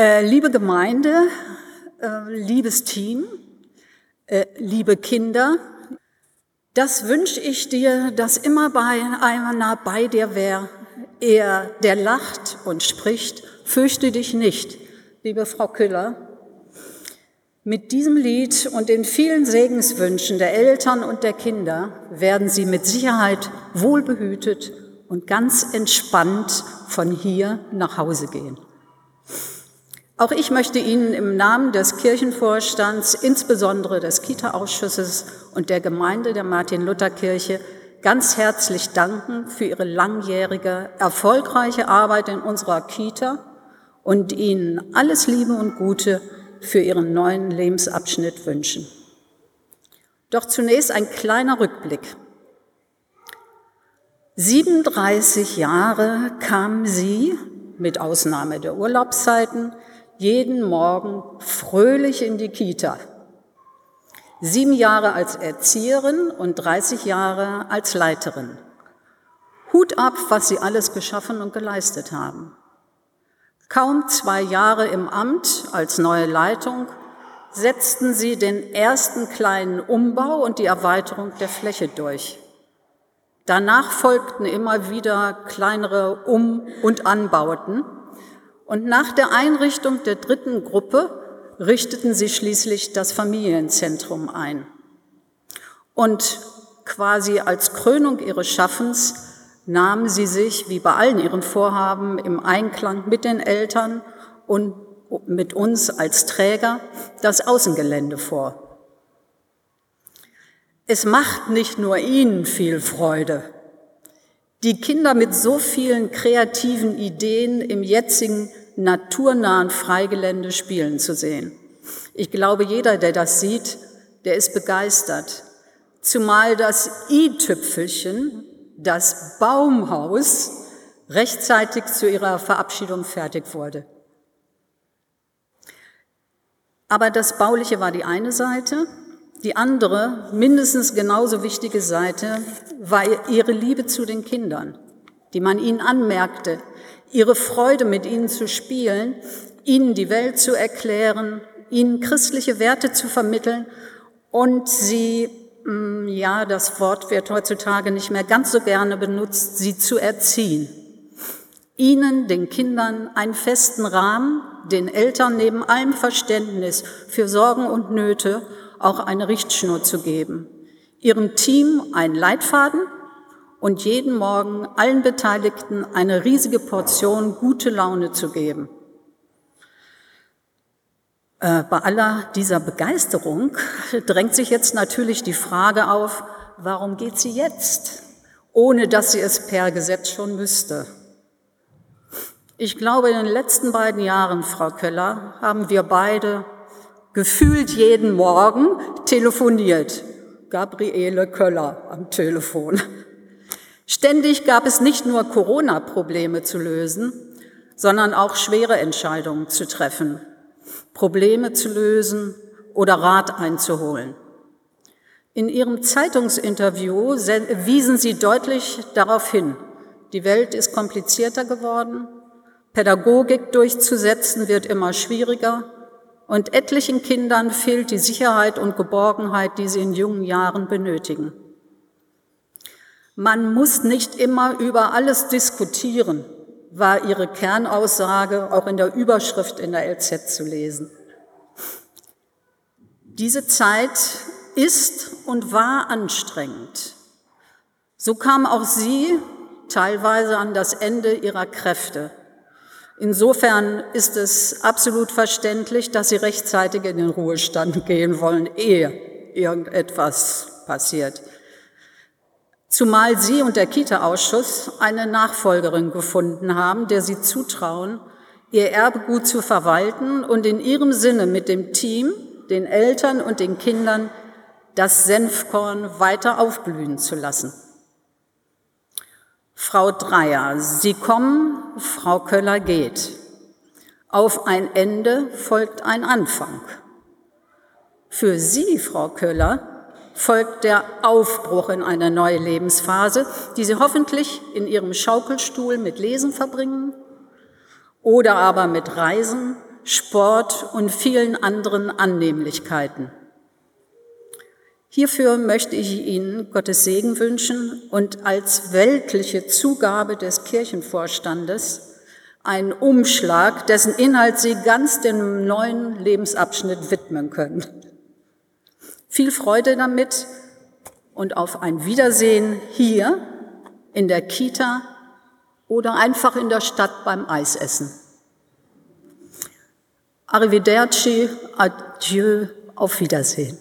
Äh, liebe Gemeinde, äh, liebes Team, äh, liebe Kinder, das wünsche ich dir, dass immer bei einer bei dir wäre, er, der lacht und spricht, fürchte dich nicht, liebe Frau Küller. Mit diesem Lied und den vielen Segenswünschen der Eltern und der Kinder werden Sie mit Sicherheit wohlbehütet und ganz entspannt von hier nach Hause gehen. Auch ich möchte Ihnen im Namen des Kirchenvorstands, insbesondere des Kita-Ausschusses und der Gemeinde der Martin-Luther-Kirche ganz herzlich danken für Ihre langjährige, erfolgreiche Arbeit in unserer Kita und Ihnen alles Liebe und Gute für Ihren neuen Lebensabschnitt wünschen. Doch zunächst ein kleiner Rückblick. 37 Jahre kam sie, mit Ausnahme der Urlaubszeiten, jeden Morgen fröhlich in die Kita. Sieben Jahre als Erzieherin und 30 Jahre als Leiterin. Hut ab, was Sie alles geschaffen und geleistet haben. Kaum zwei Jahre im Amt als neue Leitung setzten Sie den ersten kleinen Umbau und die Erweiterung der Fläche durch. Danach folgten immer wieder kleinere Um- und Anbauten und nach der Einrichtung der dritten Gruppe richteten sie schließlich das Familienzentrum ein. Und quasi als Krönung ihres Schaffens nahmen sie sich, wie bei allen ihren Vorhaben, im Einklang mit den Eltern und mit uns als Träger das Außengelände vor. Es macht nicht nur ihnen viel Freude, die Kinder mit so vielen kreativen Ideen im jetzigen naturnahen Freigelände spielen zu sehen. Ich glaube, jeder, der das sieht, der ist begeistert. Zumal das i-Tüpfelchen, das Baumhaus, rechtzeitig zu ihrer Verabschiedung fertig wurde. Aber das Bauliche war die eine Seite. Die andere, mindestens genauso wichtige Seite war ihre Liebe zu den Kindern, die man ihnen anmerkte, ihre Freude mit ihnen zu spielen, ihnen die Welt zu erklären, ihnen christliche Werte zu vermitteln und sie, mm, ja, das Wort wird heutzutage nicht mehr ganz so gerne benutzt, sie zu erziehen. Ihnen, den Kindern, einen festen Rahmen, den Eltern neben allem Verständnis für Sorgen und Nöte auch eine Richtschnur zu geben. Ihrem Team einen Leitfaden und jeden Morgen allen Beteiligten eine riesige Portion gute Laune zu geben. Äh, bei aller dieser Begeisterung drängt sich jetzt natürlich die Frage auf, warum geht sie jetzt, ohne dass sie es per Gesetz schon müsste? Ich glaube, in den letzten beiden Jahren, Frau Köller, haben wir beide gefühlt jeden Morgen telefoniert. Gabriele Köller am Telefon. Ständig gab es nicht nur Corona-Probleme zu lösen, sondern auch schwere Entscheidungen zu treffen, Probleme zu lösen oder Rat einzuholen. In Ihrem Zeitungsinterview wiesen Sie deutlich darauf hin, die Welt ist komplizierter geworden, Pädagogik durchzusetzen wird immer schwieriger und etlichen Kindern fehlt die Sicherheit und Geborgenheit, die sie in jungen Jahren benötigen. Man muss nicht immer über alles diskutieren, war ihre Kernaussage auch in der Überschrift in der LZ zu lesen. Diese Zeit ist und war anstrengend. So kam auch sie teilweise an das Ende ihrer Kräfte. Insofern ist es absolut verständlich, dass Sie rechtzeitig in den Ruhestand gehen wollen, ehe irgendetwas passiert zumal Sie und der Kita-Ausschuss eine Nachfolgerin gefunden haben, der Sie zutrauen, Ihr Erbegut zu verwalten und in Ihrem Sinne mit dem Team, den Eltern und den Kindern das Senfkorn weiter aufblühen zu lassen. Frau Dreier, Sie kommen, Frau Köller geht. Auf ein Ende folgt ein Anfang. Für Sie, Frau Köller, folgt der Aufbruch in eine neue Lebensphase, die Sie hoffentlich in Ihrem Schaukelstuhl mit Lesen verbringen oder aber mit Reisen, Sport und vielen anderen Annehmlichkeiten. Hierfür möchte ich Ihnen Gottes Segen wünschen und als weltliche Zugabe des Kirchenvorstandes einen Umschlag, dessen Inhalt Sie ganz dem neuen Lebensabschnitt widmen können. Viel Freude damit und auf ein Wiedersehen hier in der Kita oder einfach in der Stadt beim Eisessen. Arrivederci, adieu, auf Wiedersehen.